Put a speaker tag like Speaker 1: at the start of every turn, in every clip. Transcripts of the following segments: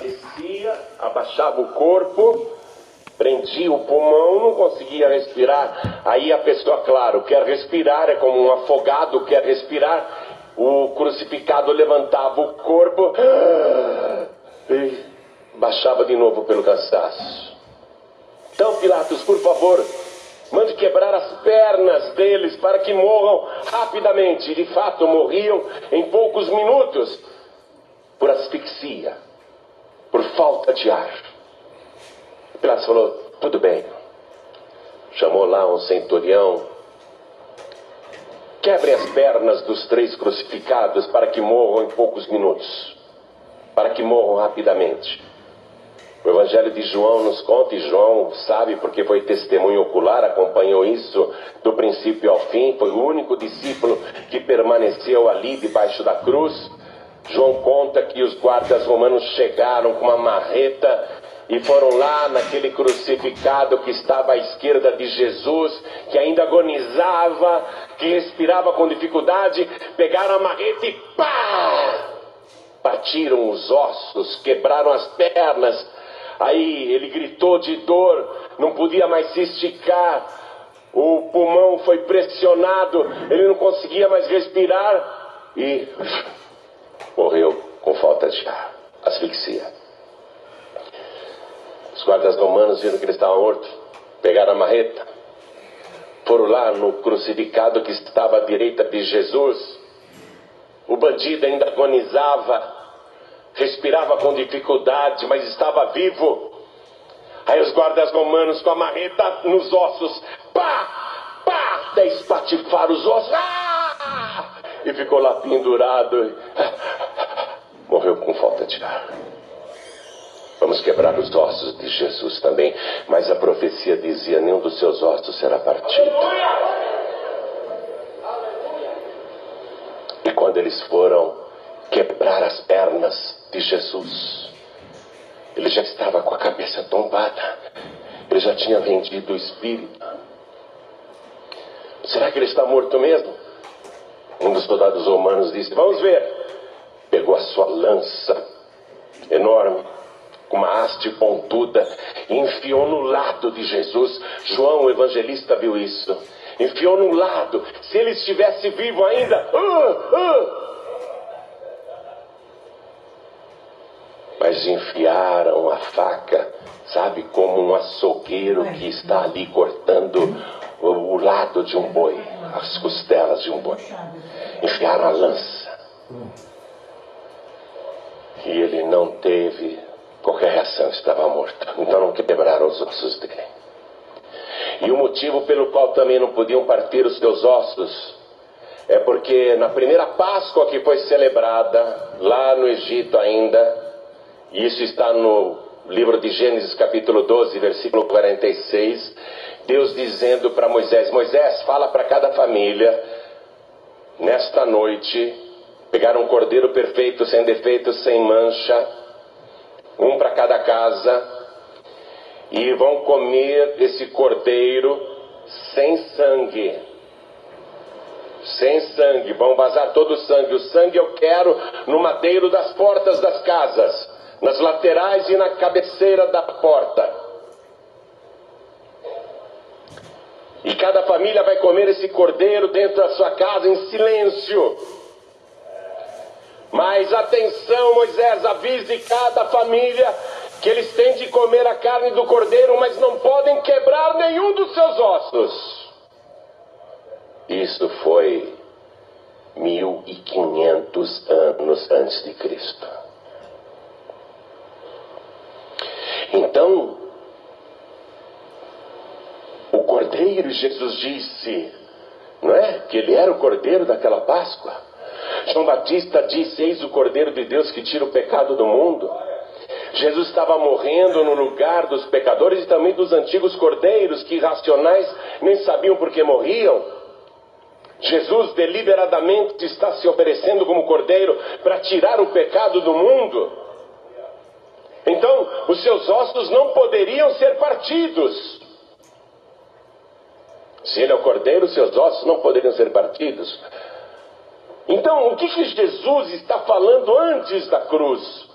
Speaker 1: descia, abaixava o corpo, prendia o pulmão, não conseguia respirar. Aí a pessoa, claro, quer respirar, é como um afogado quer respirar. O crucificado levantava o corpo e baixava de novo pelo cansaço. Então, Pilatos, por favor, mande quebrar as pernas deles para que morram rapidamente. De fato morriam em poucos minutos por asfixia, falta de ar. Pilatos falou: tudo bem. Chamou lá um centurião. Quebrem as pernas dos três crucificados para que morram em poucos minutos, para que morram rapidamente. O Evangelho de João nos conta, e João sabe porque foi testemunho ocular, acompanhou isso do princípio ao fim, foi o único discípulo que permaneceu ali debaixo da cruz. João conta que os guardas romanos chegaram com uma marreta e foram lá naquele crucificado que estava à esquerda de Jesus, que ainda agonizava, que respirava com dificuldade, pegaram a marreta e pá! Partiram os ossos, quebraram as pernas. Aí ele gritou de dor, não podia mais se esticar. O pulmão foi pressionado, ele não conseguia mais respirar e morreu com falta de ar, asfixia. Os guardas romanos viram que ele estava morto, pegaram a marreta, foram lá no crucificado que estava à direita de Jesus. O bandido ainda agonizava, respirava com dificuldade, mas estava vivo. Aí os guardas romanos com a marreta nos ossos, pá, pá, espatifar os ossos, ah! e ficou lá pendurado. Morreu com falta de ar. Vamos quebrar os ossos de Jesus também. Mas a profecia dizia: nenhum dos seus ossos será partido. E quando eles foram quebrar as pernas de Jesus, ele já estava com a cabeça tombada. Ele já tinha vendido o espírito. Será que ele está morto mesmo? Um dos soldados romanos disse: Vamos ver. Sua lança enorme com uma haste pontuda, e enfiou no lado de Jesus. João, o evangelista, viu isso. Enfiou no lado. Se ele estivesse vivo ainda. Uh, uh. Mas enfiaram a faca, sabe, como um açougueiro que está ali cortando o lado de um boi, as costelas de um boi. Enfiaram a lança. E ele não teve qualquer reação, estava morto. Então não quebraram os ossos dele. E o motivo pelo qual também não podiam partir os seus ossos é porque na primeira Páscoa que foi celebrada, lá no Egito ainda, e isso está no livro de Gênesis, capítulo 12, versículo 46, Deus dizendo para Moisés: Moisés, fala para cada família, nesta noite, pegar um cordeiro perfeito, sem defeito, sem mancha, um para cada casa, e vão comer esse cordeiro sem sangue. Sem sangue, vão vazar todo o sangue. O sangue eu quero no madeiro das portas das casas, nas laterais e na cabeceira da porta. E cada família vai comer esse cordeiro dentro da sua casa em silêncio. Mas atenção, Moisés, avise cada família que eles têm de comer a carne do cordeiro, mas não podem quebrar nenhum dos seus ossos. Isso foi 1500 anos antes de Cristo. Então, o cordeiro, Jesus disse, não é? Que ele era o cordeiro daquela Páscoa. João Batista disse: Eis o cordeiro de Deus que tira o pecado do mundo. Jesus estava morrendo no lugar dos pecadores e também dos antigos cordeiros que irracionais nem sabiam por que morriam. Jesus deliberadamente está se oferecendo como cordeiro para tirar o pecado do mundo. Então, os seus ossos não poderiam ser partidos. Se ele é o cordeiro, seus ossos não poderiam ser partidos. Então, o que, que Jesus está falando antes da cruz?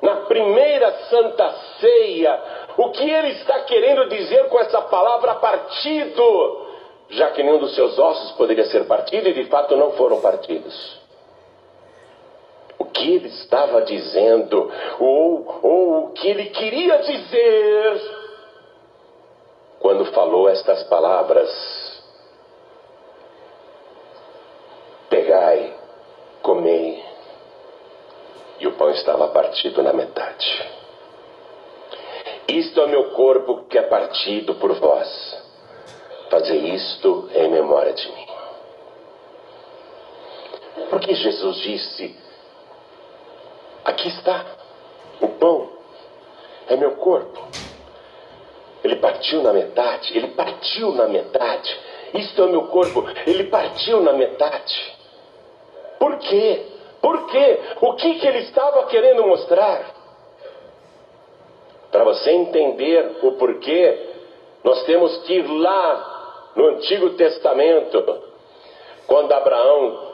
Speaker 1: na primeira santa ceia, o que ele está querendo dizer com essa palavra partido, já que nenhum dos seus ossos poderia ser partido e de fato não foram partidos. O que ele estava dizendo, ou, ou o que ele queria dizer, quando falou estas palavras: Pegai, comei. E o estava partido na metade. Isto é meu corpo que é partido por vós. Fazer isto em memória de mim. Porque Jesus disse: Aqui está o pão, é meu corpo. Ele partiu na metade, ele partiu na metade. Isto é meu corpo, ele partiu na metade. Por quê? Por quê? O que, que ele estava querendo mostrar? Para você entender o porquê, nós temos que ir lá no Antigo Testamento, quando Abraão,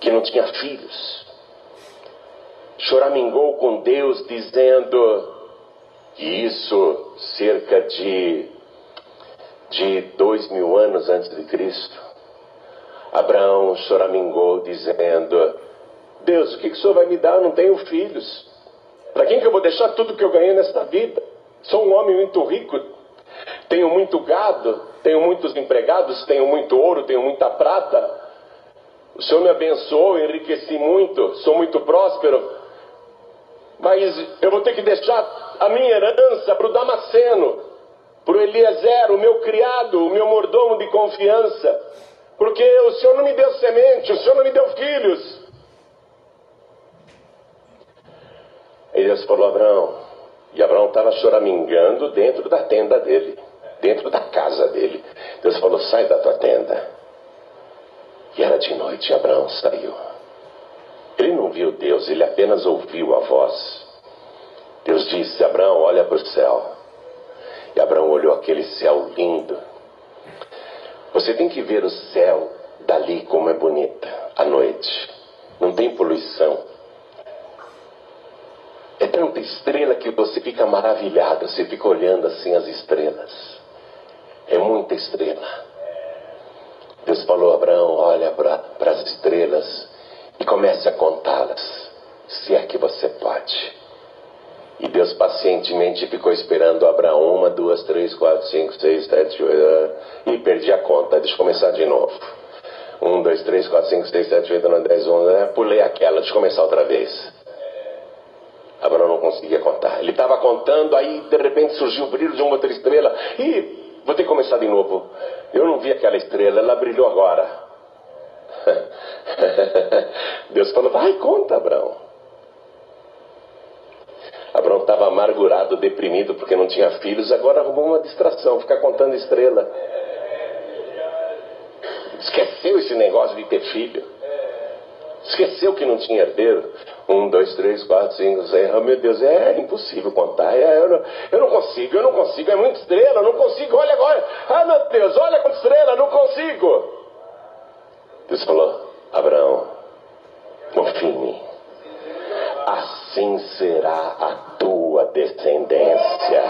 Speaker 1: que não tinha filhos, choramingou com Deus, dizendo: e isso cerca de, de dois mil anos antes de Cristo. Abraão choramingou dizendo: Deus, o que, que o Senhor vai me dar? Eu não tenho filhos. Para quem que eu vou deixar tudo que eu ganhei nesta vida? Sou um homem muito rico, tenho muito gado, tenho muitos empregados, tenho muito ouro, tenho muita prata. O Senhor me abençoou, enriqueci muito, sou muito próspero. Mas eu vou ter que deixar a minha herança para o Damasceno, para o Eliezer, o meu criado, o meu mordomo de confiança, porque o Senhor não me deu semente, o Senhor não me deu filhos. E Deus falou Abraão, e Abraão estava choramingando dentro da tenda dele, dentro da casa dele. Deus falou: sai da tua tenda. E era de noite, e Abraão saiu. Ele não viu Deus, ele apenas ouviu a voz. Deus disse: Abraão, olha para o céu. E Abraão olhou aquele céu lindo. Você tem que ver o céu dali como é bonita, à noite. Não tem poluição. É tanta estrela que você fica maravilhado, você fica olhando assim as estrelas. É muita estrela. Deus falou a Abraão: olha para as estrelas e comece a contá-las, se é que você pode. E Deus pacientemente ficou esperando Abraão, uma, duas, três, quatro, cinco, seis, sete, oito, e perdi a conta. Deixa eu começar de novo. Um, dois, três, quatro, cinco, seis, sete, oito, nove, dez, onze, né? pulei aquela, deixa eu começar outra vez. Abraão não conseguia contar. Ele estava contando, aí de repente surgiu o brilho de uma outra estrela. E vou ter que começar de novo. Eu não vi aquela estrela, ela brilhou agora. Deus falou: vai, conta, Abraão. Abraão estava amargurado, deprimido porque não tinha filhos, agora arrumou uma distração, ficar contando estrela. Esqueceu esse negócio de ter filho. Esqueceu que não tinha herdeiro. Um, dois, três, quatro, cinco, seis. Oh, meu Deus, é impossível contar. É, eu, não, eu não consigo, eu não consigo. É muita estrela, não consigo. Olha agora. Ah, meu Deus, olha quanta estrela, não consigo. Deus falou: Abraão, confie em mim assim será a tua descendência.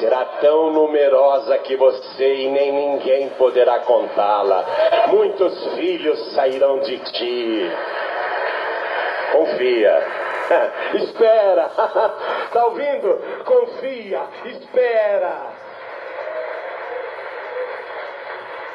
Speaker 1: Será tão numerosa que você e nem ninguém poderá contá-la. Muitos filhos sairão de ti. Confia. Espera. Está ouvindo? Confia. Espera.